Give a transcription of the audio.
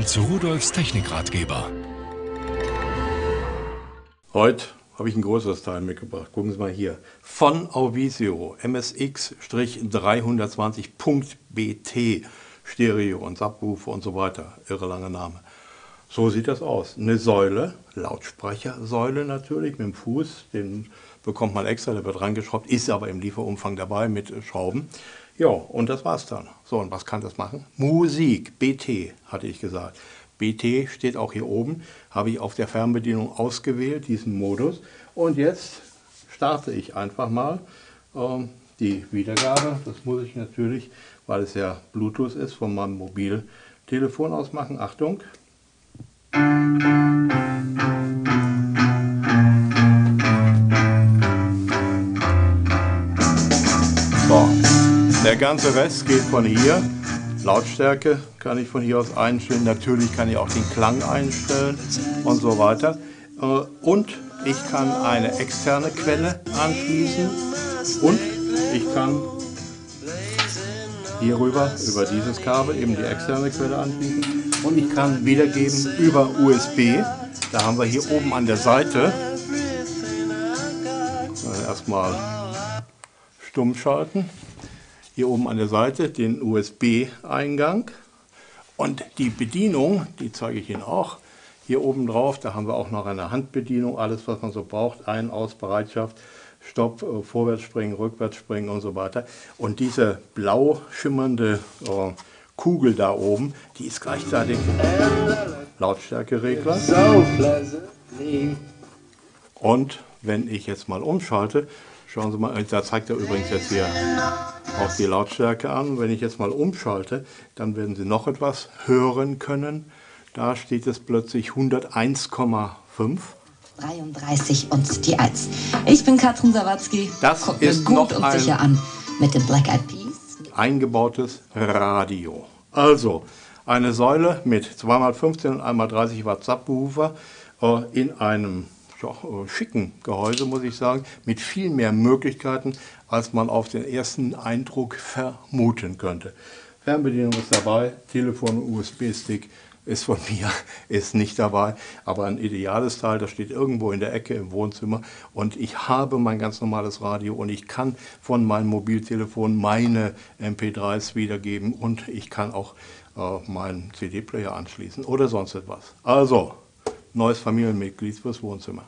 Willkommen zu Rudolfs Technikratgeber. Heute habe ich ein größeres Teil mitgebracht. Gucken Sie mal hier. Von Auvisio MSX-320.BT Stereo und Subwoofer und so weiter. Irre langer Name. So sieht das aus. Eine Säule, Lautsprechersäule natürlich, mit dem Fuß, den bekommt man extra, der wird rangeschraubt, ist aber im Lieferumfang dabei mit Schrauben. Ja, und das war's dann. So, und was kann das machen? Musik, BT, hatte ich gesagt. BT steht auch hier oben, habe ich auf der Fernbedienung ausgewählt, diesen Modus. Und jetzt starte ich einfach mal ähm, die Wiedergabe. Das muss ich natürlich, weil es ja Bluetooth ist, von meinem Mobiltelefon aus machen. Achtung. So, der ganze Rest geht von hier. Lautstärke kann ich von hier aus einstellen. Natürlich kann ich auch den Klang einstellen und so weiter. Äh, und ich kann eine externe Quelle anschließen und ich kann hierüber, über dieses Kabel, eben die externe Quelle anschließen und ich kann wiedergeben über USB. Da haben wir hier oben an der Seite äh, erstmal stumm schalten. Hier oben an der Seite den USB-Eingang und die Bedienung, die zeige ich Ihnen auch. Hier oben drauf, da haben wir auch noch eine Handbedienung, alles was man so braucht, Ein-, Aus-, Bereitschaft, Stopp, äh, Vorwärts springen, Rückwärts springen und so weiter. Und diese blau schimmernde äh, Kugel da oben, die ist gleichzeitig Lautstärkeregler. Und wenn ich jetzt mal umschalte, schauen Sie mal, da zeigt er übrigens jetzt hier auch die Lautstärke an. Wenn ich jetzt mal umschalte, dann werden Sie noch etwas hören können. Da steht es plötzlich 101,5. 33 und die 1. Ich bin Katrin Sawatzki. Das Guck ist mir gut noch und ein sicher an mit dem Black Eyed Peas. eingebautes Radio. Also eine Säule mit 2x15 und 1x30 Watt Subwoofer äh, in einem ja, äh, schicken Gehäuse, muss ich sagen, mit viel mehr Möglichkeiten, als man auf den ersten Eindruck vermuten könnte. Fernbedienung ist dabei, Telefon, USB-Stick ist von mir, ist nicht dabei, aber ein ideales Teil, das steht irgendwo in der Ecke im Wohnzimmer und ich habe mein ganz normales Radio und ich kann von meinem Mobiltelefon meine MP3s wiedergeben und ich kann auch äh, meinen CD-Player anschließen oder sonst etwas. Also, neues Familienmitglied fürs Wohnzimmer.